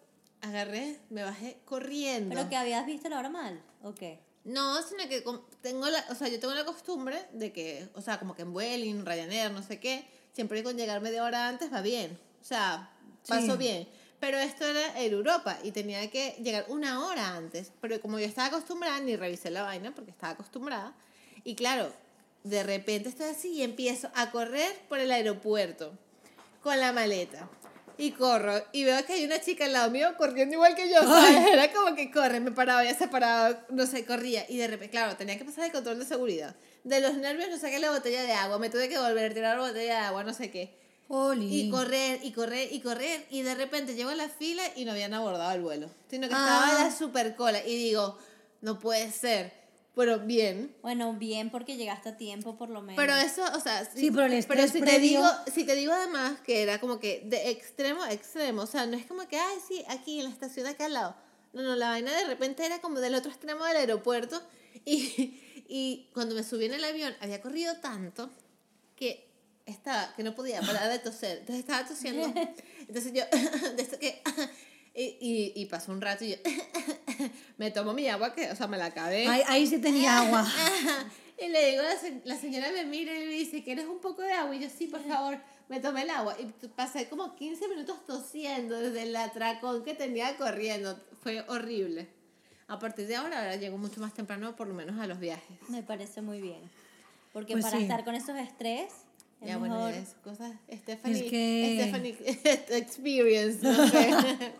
Agarré, me bajé corriendo. Pero que habías visto la hora mal, ¿o qué? No, sino que tengo la, o sea, yo tengo la costumbre de que, o sea, como que en Vueling, Ryanair, no sé qué, siempre con llegar media hora antes va bien. O sea, pasó Sí. bien. Pero esto era en Europa y tenía que llegar una hora antes. Pero como yo estaba acostumbrada, ni revisé la vaina porque estaba acostumbrada. Y claro, de repente estoy así y empiezo a correr por el aeropuerto con la maleta. Y corro y veo que hay una chica al lado mío corriendo igual que yo. ¿sabes? Era como que corre, me paraba, ya se paraba, no sé, corría. Y de repente, claro, tenía que pasar el control de seguridad. De los nervios no saqué la botella de agua, me tuve que volver a tirar la botella de agua, no sé qué. Oli. Y correr, y correr, y correr. Y de repente llego a la fila y no habían abordado el vuelo. Sino que estaba Ah. la super cola. Y digo, no puede ser. Pero bien, Bueno, bien porque llegaste a tiempo por lo menos. pero eso, o sea, Sí, pero el estrés si te previo- digo, si te digo además que era como que de extremo a extremo, o sea, no es como que, ay, sí, aquí en la estación acá al lado. No, no, la vaina de repente era como del otro extremo del aeropuerto y, y cuando me subí en el avión había corrido tanto que estaba, que no podía parar de toser, entonces estaba tosiendo. <laughs> Entonces yo, <laughs> de esto que, y, y, y pasó un rato y yo, <laughs> me tomo mi agua, que, o sea, me la acabé. Ahí, ahí sí tenía agua. <laughs> Y le digo, la, se- la señora me mira y me dice, ¿quieres un poco de agua? Y yo, sí, por favor, me tomé el agua. Y pasé como 15 minutos tosiendo desde el atracón que tenía corriendo. Fue horrible. A partir de ahora, ahora llego mucho más temprano, por lo menos a los viajes. Me parece muy bien. Porque Pues para sí. estar con esos estrés, Ya, bueno, mejor... es cosas, Stephanie, Es que- Stephanie <laughs> experience, no sé.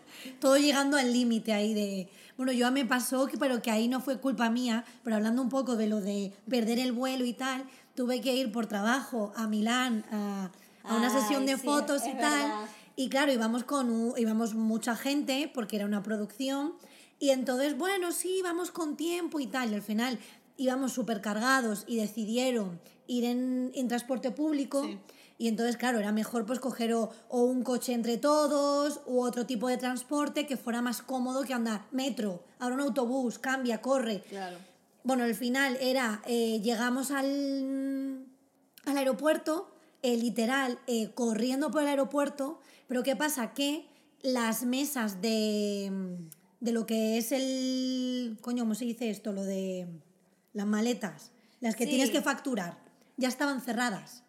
<laughs> Todo llegando al límite ahí de... Bueno, yo me pasó, pero que ahí no fue culpa mía, pero hablando un poco de lo de perder el vuelo y tal, tuve que ir por trabajo a Milán a, a una Ay, sesión de sí, fotos y tal. verdad. Y claro, íbamos con íbamos mucha gente porque era una producción. Y entonces, bueno, sí, vamos con tiempo y tal. Y al final íbamos súper cargados y decidieron ir en, en transporte público. Sí. Y entonces, claro, era mejor pues coger o, o un coche entre todos u otro tipo de transporte que fuera más cómodo que andar metro, ahora un autobús, cambia, corre. Claro. bueno, al final era, eh, llegamos al, al aeropuerto, eh, literal, eh, corriendo por el aeropuerto, pero ¿qué pasa? Que las mesas de, de lo que es el, coño, ¿cómo se dice esto? Lo de las maletas, las que Sí. tienes que facturar, ya estaban cerradas.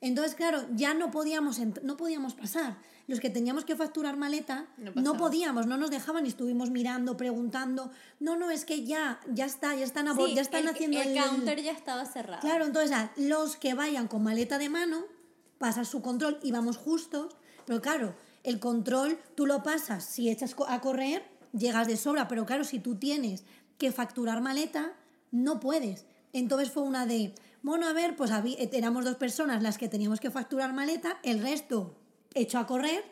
Entonces, claro, ya no podíamos, no podíamos pasar. Los que teníamos que facturar maleta, No podíamos, no nos dejaban y estuvimos mirando, preguntando. No, no, es que ya, ya está, ya están, Sí, ya están el, haciendo el counter ya estaba cerrado. Claro, entonces los que vayan con maleta de mano, pasas su control y vamos justos, pero claro, el control tú lo pasas, si echas a correr, llegas de sobra, pero claro, si tú tienes que facturar maleta, no puedes. Entonces fue una de, bueno, a ver, pues habí- éramos dos personas las que teníamos que facturar maleta, el resto echó a correr,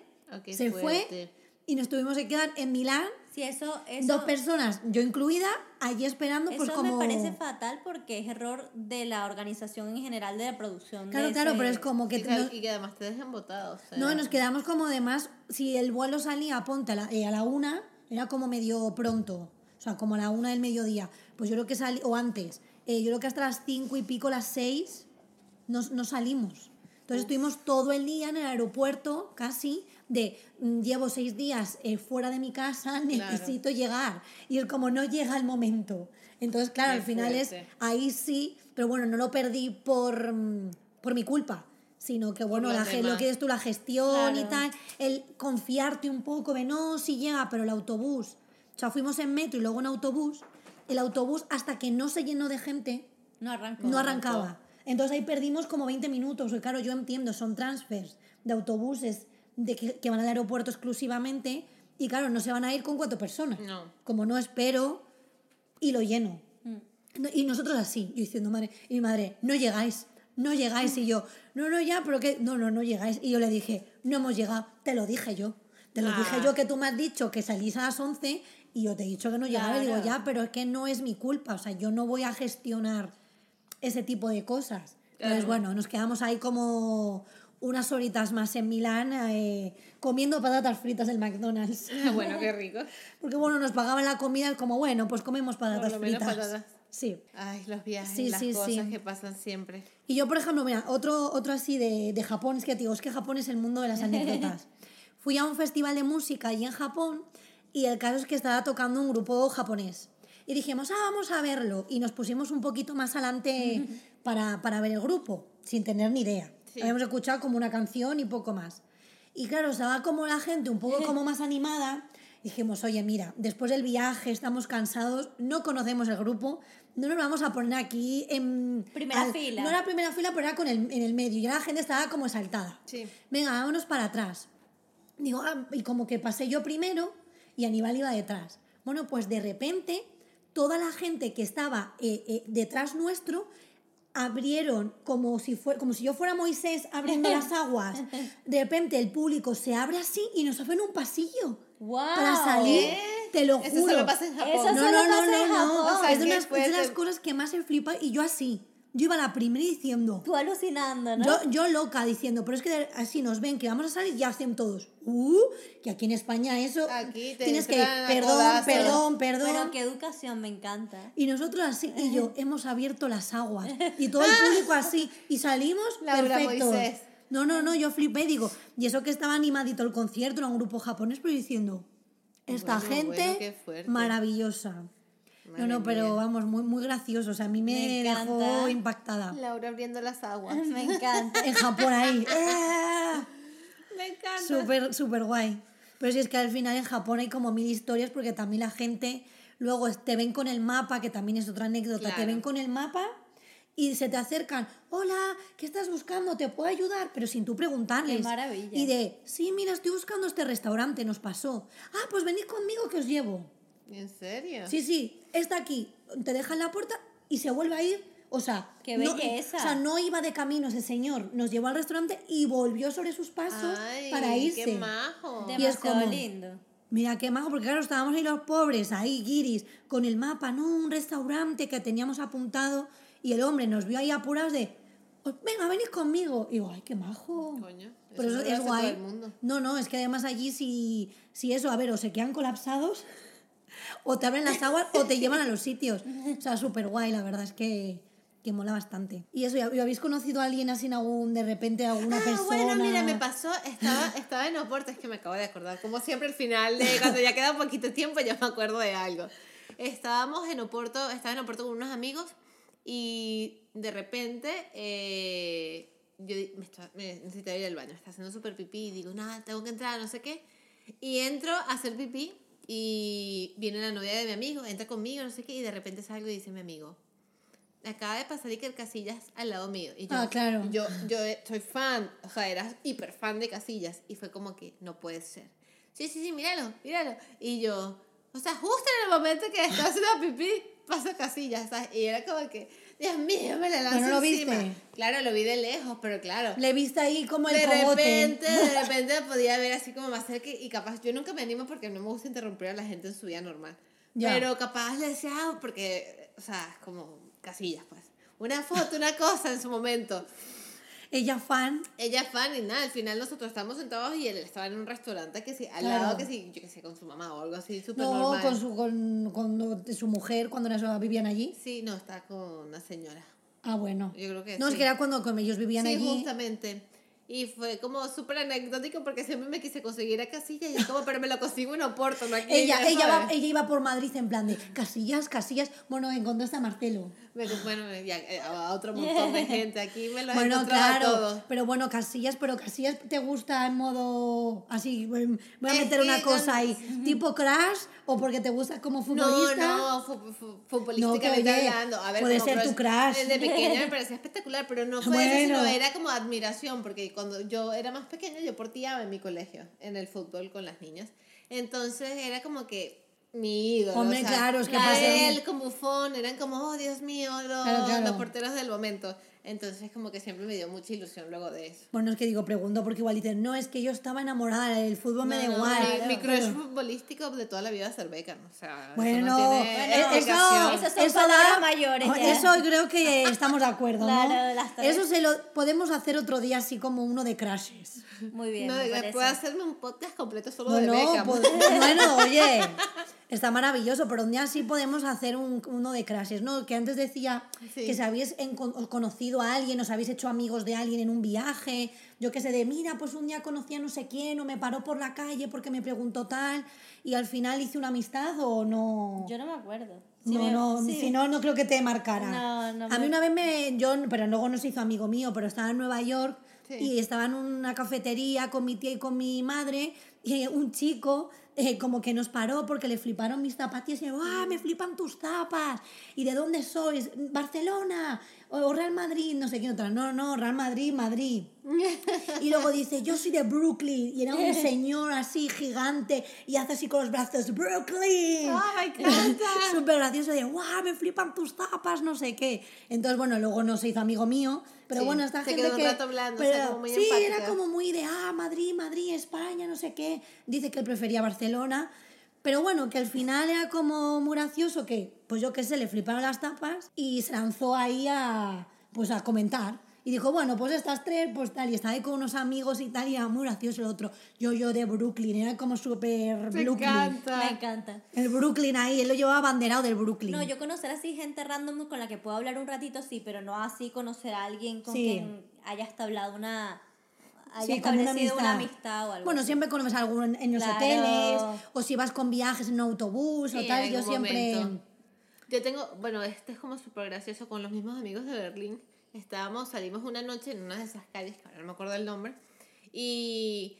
qué se fuerte. fue y nos tuvimos que quedar en Milán, Sí, eso, eso, dos personas, yo incluida, allí esperando, pues eso como... me parece fatal porque es error de la organización en general de la producción. Claro, de claro, ese- pero es como que... Y, que, no- y que además te dejan botados. o sea, No, nos quedamos como además, si el vuelo salía, ponte a la, eh, a la una, era como medio pronto, o sea, como a la una del mediodía. Pues yo creo que salí, o antes, eh, yo creo que hasta las cinco y pico, las seis, nos, nos salimos. Entonces estuvimos todo el día en el aeropuerto, casi, de mm, llevo seis días eh, fuera de mi casa, <laughs> necesito llegar. Y es como no llega el momento. Entonces, claro, Qué al final es, fuerte. ahí sí, pero bueno, no lo perdí por, mm, por mi culpa, sino que bueno, la, lo que es tú, la gestión y Claro. tal, el confiarte un poco de no, si llega, pero el autobús. O sea, fuimos en metro y luego en autobús. El autobús, hasta que no se llenó de gente, No arrancó. no arrancaba. Entonces ahí perdimos como 20 minutos. Y claro, yo entiendo, son transfers de autobuses de que, que van al aeropuerto exclusivamente. Y claro, no se van a ir con cuatro personas. No. Como no espero y lo lleno. Mm. No, Y nosotros así, yo diciendo, madre, y mi madre, no llegáis, no llegáis. Y yo, no, no, ya, pero que, no, no, no llegáis. Y yo le dije, no hemos llegado, te lo dije yo. Te lo Ah. dije yo que tú me has dicho que salís a las 11 y yo te he dicho que no llegaba. Y digo, Claro. ya, pero es que no es mi culpa. O sea, yo no voy a gestionar ese tipo de cosas. Entonces, Claro. bueno, nos quedamos ahí como unas horitas más en Milán eh, comiendo patatas fritas del McDonald's. <laughs> bueno, qué rico. Porque bueno, nos pagaban la comida, como bueno, pues comemos Por patatas lo menos fritas. patatas. Sí. Ay, los viajes, Sí, las sí, cosas sí. que pasan siempre. Y yo, por ejemplo, mira, otro, otro así de, de Japón, es que digo, es que Japón es el mundo de las anécdotas. <laughs> Fui a un festival de música allí en Japón y el caso es que estaba tocando un grupo japonés. Y dijimos, ah, vamos a verlo. Y nos pusimos un poquito más adelante <laughs> para, para ver el grupo, sin tener ni idea. Sí. Habíamos escuchado como una canción y poco más. Y claro, estaba como la gente un poco <laughs> como más animada. Dijimos, oye, mira, después del viaje estamos cansados, no conocemos el grupo, no nos vamos a poner aquí en... Primera fila. No era primera fila, pero era con el, en el medio. Y la gente estaba como exaltada. Sí. Venga, vámonos para atrás. Digo, ah, y como que pasé yo primero y Aníbal iba detrás. Bueno, pues de repente toda la gente que estaba eh, eh, detrás nuestro abrieron como si, fuera, como si yo fuera Moisés abriendo las <laughs> aguas. De repente el público se abre así y nos hacen un pasillo ¡Guau! para salir. ¿Eh? Te lo Eso juro. solo pasa en Japón. Eso No, solo no, no, pasa no, no. O sea, es de, unas- es de las cosas que más se flipa y yo así. Yo iba la primera diciendo, Tú alucinando, ¿no? yo, yo loca diciendo, pero es que así nos ven que vamos a salir y hacen todos. Uh, que aquí en España eso. Aquí te tienes que perdón, perdón, perdón. Pero qué educación, me encanta. Y nosotros así, y yo, <laughs> hemos abierto las aguas. Y todo el público así. Y salimos Laura perfectos. Moisés. No, no, no, yo flipé, digo. Y eso que estaba animadito el concierto, era un grupo japonés, pero diciendo, esta Bueno, gente bueno, maravillosa. Madre no, no, pero mía. vamos, muy, muy gracioso. O sea, a mí me, Me dejó impactada. Laura abriendo las aguas. <laughs> Me encanta. En Japón ahí. <laughs> ¡eh! Me encanta. Súper, súper guay. Pero sí es que al final en Japón hay como mil historias porque también la gente luego te ven con el mapa, que también es otra anécdota, te Claro. ven con el mapa y se te acercan, hola, ¿qué estás buscando? ¿Te puedo ayudar? Pero sin tú preguntarles. Qué maravilla. Y de, sí, mira, estoy buscando este restaurante, nos pasó. Ah, pues venid conmigo que os llevo. ¿En serio? Sí, sí, está aquí. Te deja en la puerta y se vuelve a ir. O sea, ¡Qué no- belleza! o sea, no iba de camino ese señor. Nos llevó al restaurante y volvió sobre sus pasos Ay, para irse. qué majo. Y es como- lindo. Mira qué majo, porque claro, estábamos ahí los pobres, ahí, guiris, con el mapa, no, un restaurante que teníamos apuntado. Y el hombre nos vio ahí apurados de, "Oh, venga, venid conmigo. Y digo, ay, qué majo. Coño, Pero eso es guay. todo el mundo. No, no, es que además allí si, si eso, a ver, o se quedan colapsados o te abren las aguas o te <laughs> llevan a los sitios. O sea, súper guay, la verdad es que, que mola bastante. Y eso, ¿y habéis conocido a alguien así en algún, de repente, alguna Ah, persona? bueno, mira, me pasó, estaba, estaba en Oporto, es que me acabo de acordar, como siempre al final, de <laughs> cuando ya queda poquito tiempo, ya me acuerdo de algo. Estábamos en Oporto, estaba en Oporto con unos amigos y de repente eh, yo me, estaba- me necesitaba ir al baño, estaba haciendo súper pipí y digo, nada, tengo que entrar, no sé qué. Y entro a hacer pipí y viene la novia de mi amigo, entra conmigo, no sé qué, y de repente salgo y dice mi amigo, acaba de pasar Iker Casillas al lado mío. Y yo, Ah, claro. Yo, yo soy fan, o sea, era hiper fan de Casillas. Y fue como que, no puede ser. Sí, sí, sí, míralo, míralo. Y yo, o sea, justo en el momento que <laughs> estaba haciendo pipí, pasa Casillas, ¿sabes? Y era como que, Dios mío, me la lanzó ¿Pero no lo encima. viste? Claro, lo vi de lejos, pero claro. Le viste ahí como el De cogote. repente, de <laughs> repente podía ver así como más cerca y capaz, yo nunca me animo porque no me gusta interrumpir a la gente en su vida normal. Ya. Pero capaz le decía, ah, porque, o sea, es como casillas, pues. Una foto, una cosa en su momento. Ella fan. Ella fan y nada, al final nosotros estábamos sentados y él estaba en un restaurante que sí, al Claro. lado que sí, yo que sé, con su mamá o algo así, súper No, normal. con su, con, con su mujer cuando era- vivían allí. Sí, no, está con una señora. Ah, bueno. Yo creo que No, sí. es que era cuando con ellos vivían sí, allí. justamente. Y fue como súper anecdótico porque siempre me quise conseguir a Casilla y es como, pero me lo consigo en Oporto, no aquí. Ella, ella, va, ella iba por Madrid en plan de Casillas, Casillas. Bueno, encontraste a Marcelo. Bueno, ya, eh, a otro <laughs> montón de gente aquí me lo Bueno, encontrado a claro. todos. Pero bueno, Casillas, pero Casillas te gusta en modo así. Voy a Es meter una que cosa ahí, <laughs> tipo Crash, o porque te gusta como No, futbolista. no, fu- fu- futbolísticamente No, oye, hablando. A ver, puede ser tu crush. Desde pequeña me parecía <laughs> espectacular, pero no fue eso, Bueno. sino era como admiración, porque cuando yo era más pequeña yo porteaba en mi colegio, en el fútbol con las niñas. Entonces era como que mi ídolo. Hombre, o sea, claro, es que a pasa- él como Buffon eran como, oh Dios mío, los, Claro, claro. los porteros del momento. Entonces como que siempre me dio mucha ilusión luego de eso. Bueno, es que digo, pregunto porque igual dicen, no, es que yo estaba enamorada, el fútbol me da No, no, igual. mi, mi Pero- crush futbolístico de toda la vida es ser Beckham. O sea, Bueno, eso no tiene eh, Bueno, explicación. Esas son palabras da- mayores ya. Eso creo que estamos de acuerdo, ¿no? Claro. Eso se lo podemos hacer otro día así como uno de crashes. Muy bien, No, me de- parece. puedo hacerme un podcast completo solo Bueno, de Beckham. pues, bueno, oye, <laughs> está maravilloso, pero un día sí podemos hacer un, uno de crashes, ¿no? Que antes decía Sí. que si habéis encon- conocido a alguien, os habéis hecho amigos de alguien en un viaje, yo qué sé, de mira, pues un día conocí a no sé quién, o me paró por la calle porque me preguntó tal, y al final hice una amistad o no. Yo no me acuerdo. No, me- no, sí. si no, no creo que te marcara. No, no a mí me- una vez me, yo, pero luego no se hizo amigo mío, pero estaba en Nueva York Sí. y estaba en una cafetería con mi tía y con mi madre y un chico eh, como que nos paró porque le fliparon mis zapatillas y ¡ah, me flipan tus zapas! ¿Y de dónde sois? ¿Barcelona? ¿O Real Madrid? No sé qué otra. No, no, Real Madrid, Madrid. <laughs> Y luego dice, yo soy de Brooklyn. Y era un <laughs> señor así gigante y hace así con los brazos, Brooklyn. ¡Ah, me <laughs> encanta! Súper gracioso de, ¡guau! Me flipan tus tapas, no sé qué. Entonces, bueno, luego no se hizo amigo mío. Pero Sí, bueno, esta se gente quedó un que... rato hablando, o sea, pero, como muy sí, era empática. como muy de, ah, Madrid, Madrid, España, no sé qué. Dice que él prefería Barcelona. Pero bueno, que al final era como muy gracioso que, pues yo qué sé, le fliparon las tapas y se lanzó ahí a, pues a comentar. Y dijo, bueno, pues estas tres, pues tal, y estaba ahí con unos amigos y tal, y era muy gracioso el otro. Yo, yo de Brooklyn, era como súper Me Brooklyn. encanta. Me encanta. El Brooklyn ahí, él lo llevaba abanderado del Brooklyn. No, yo conocer así gente random con la que puedo hablar un ratito, sí, pero no así conocer a alguien con Sí. quien haya establado una. Haya Sí, como una establecido una amistad. amistad o algo. Bueno, así. siempre conoces a alguno en, en los Claro. hoteles, o si vas con viajes en un autobús o Sí, tal, en yo siempre... momento. Yo tengo, bueno, este es como súper gracioso con los mismos amigos de Berlín. Estábamos, salimos una noche en una de esas calles, que ahora no me acuerdo el nombre, y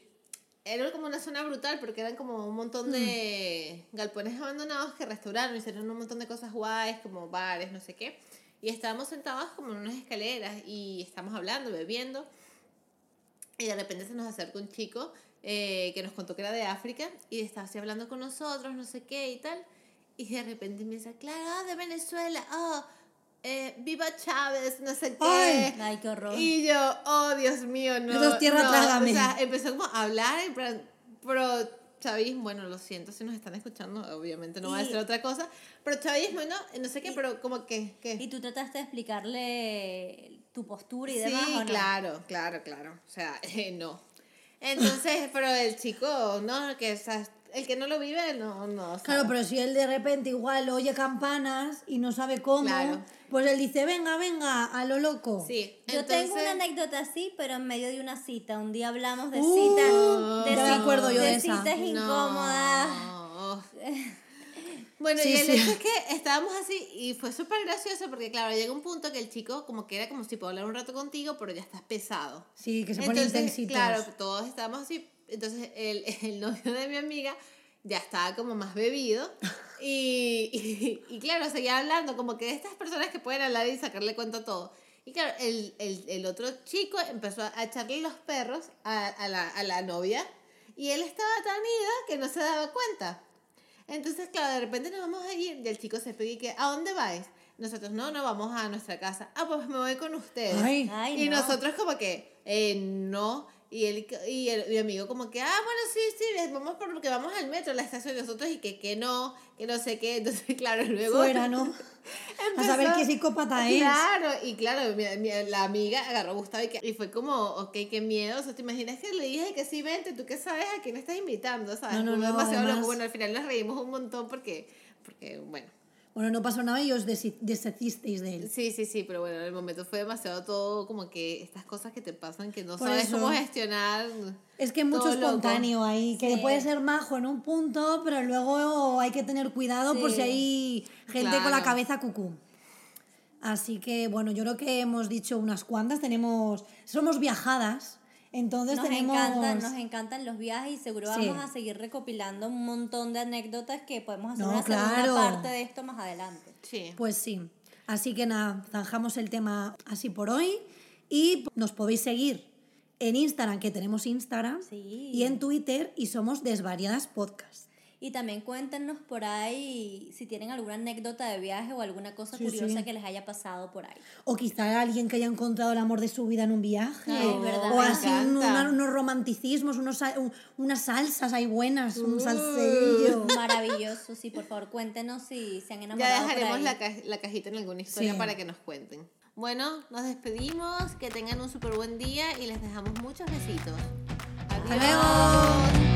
era como una zona brutal porque eran como un montón de galpones abandonados que restauraron, hicieron un montón de cosas guays, como bares, no sé qué. Y estábamos sentados como en unas escaleras y estábamos hablando, bebiendo. Y de repente se nos acerca un chico eh, que nos contó que era de África y estaba así hablando con nosotros, no sé qué y tal. Y de repente me dice, claro, ah, de Venezuela, oh, eh, viva Chávez, no sé qué. Ay. Ay, qué horror. Y yo, oh, Dios mío, no. Eso es tierra, no. trágame. O sea, empezó como a hablar en plan, pro chavismo, bueno, lo siento si nos están escuchando, obviamente no va a Y- decir otra cosa, pero chavismo, no, no sé qué, pero como que, que ¿Y tú trataste de explicarle tu postura y Sí, demás o no? claro, claro, claro. O sea, <laughs> eh, no. <laughs> Entonces, pero el chico, ¿no? Que el que no lo vive no, no sabe. Claro, pero si él de repente igual oye campanas y no sabe cómo, Claro. pues él dice, venga, venga, a lo loco. Sí, Yo tengo una anécdota así, pero en medio de una cita. Un día hablamos de Uh, citas. De me ci- acuerdo yo de esa. citas incómodas. <laughs> No. Bueno, Sí, y el sí. hecho es que estábamos así y fue súper gracioso porque, claro, llega un punto que el chico como que era como si puedo hablar un rato contigo, pero ya estás pesado. Sí, que se pone Entonces, intensitos. claro, todos estábamos así. Entonces, el, <laughs> el novio de mi amiga ya estaba como más bebido. <laughs> Y, y, y claro, seguía hablando como que de estas personas que pueden hablar y sacarle cuenta a todo. Y claro, el, el, el otro chico empezó a echarle los perros a, a, la, a la novia. Y él estaba tan ido que no se daba cuenta. Entonces, claro, de repente nos vamos a ir y el chico se pega y que, ¿a dónde vais? Nosotros, no, no, vamos a nuestra casa. Ah, pues me voy con ustedes. Ay. Ay, y no. nosotros como que, eh, no. Y él y el, mi amigo como que, ah, bueno, sí, sí, vamos por lo que vamos al metro, a la estación, y nosotros y que, que no, que no sé qué. <laughs> Entonces, claro, luego... Fuera, ¿no? <laughs> A saber qué psicópata es. Claro, y claro, mi, mi- la amiga agarró a Gustavo y, que- y fue como, ok, qué miedo. O sea, ¿te imaginas que le dije que sí, vente, tú qué sabes a quién estás invitando? ¿sabes? No, no, no, demasiado además- loco. Bueno, al final nos reímos un montón porque, porque bueno. Bueno, no pasó nada y os deshicisteis de él. Sí, sí, sí, pero bueno, en el momento fue demasiado todo como que estas cosas que te pasan que no Por sabes eso. cómo gestionar. Es que mucho Todo loco. espontáneo ahí, que Sí. puede ser majo en un punto, pero luego hay que tener cuidado por Sí. si hay gente con la Claro. cabeza cucú. Así que bueno, yo creo que hemos dicho unas cuantas, tenemos, somos viajadas, entonces Nos, tenemos... encantan, nos encantan los viajes y seguro Sí. vamos a seguir recopilando un montón de anécdotas que podemos hacer No, una segunda parte de esto más adelante. Sí. Pues sí. Así que nada, zanjamos el tema así por hoy y nos podéis seguir en Instagram, que tenemos Instagram, Sí. y en Twitter y somos Desvariadas Podcast. Y también cuéntenos por ahí si tienen alguna anécdota de viaje o alguna cosa Sí, curiosa sí. que les haya pasado por ahí. O quizá alguien que haya encontrado el amor de su vida en un viaje. Ay, verdad. o así un- una- unos romanticismos, unos, un- unas salsas ahí buenas, Uh. un salseillo. <laughs> Maravilloso, sí, por favor, cuéntenos si se han Ya enamorado por dejaremos ahí. la, ca- la cajita en alguna historia Sí. para que nos cuenten. Bueno, nos despedimos, que tengan un súper buen día y les dejamos muchos besitos. Hasta luego.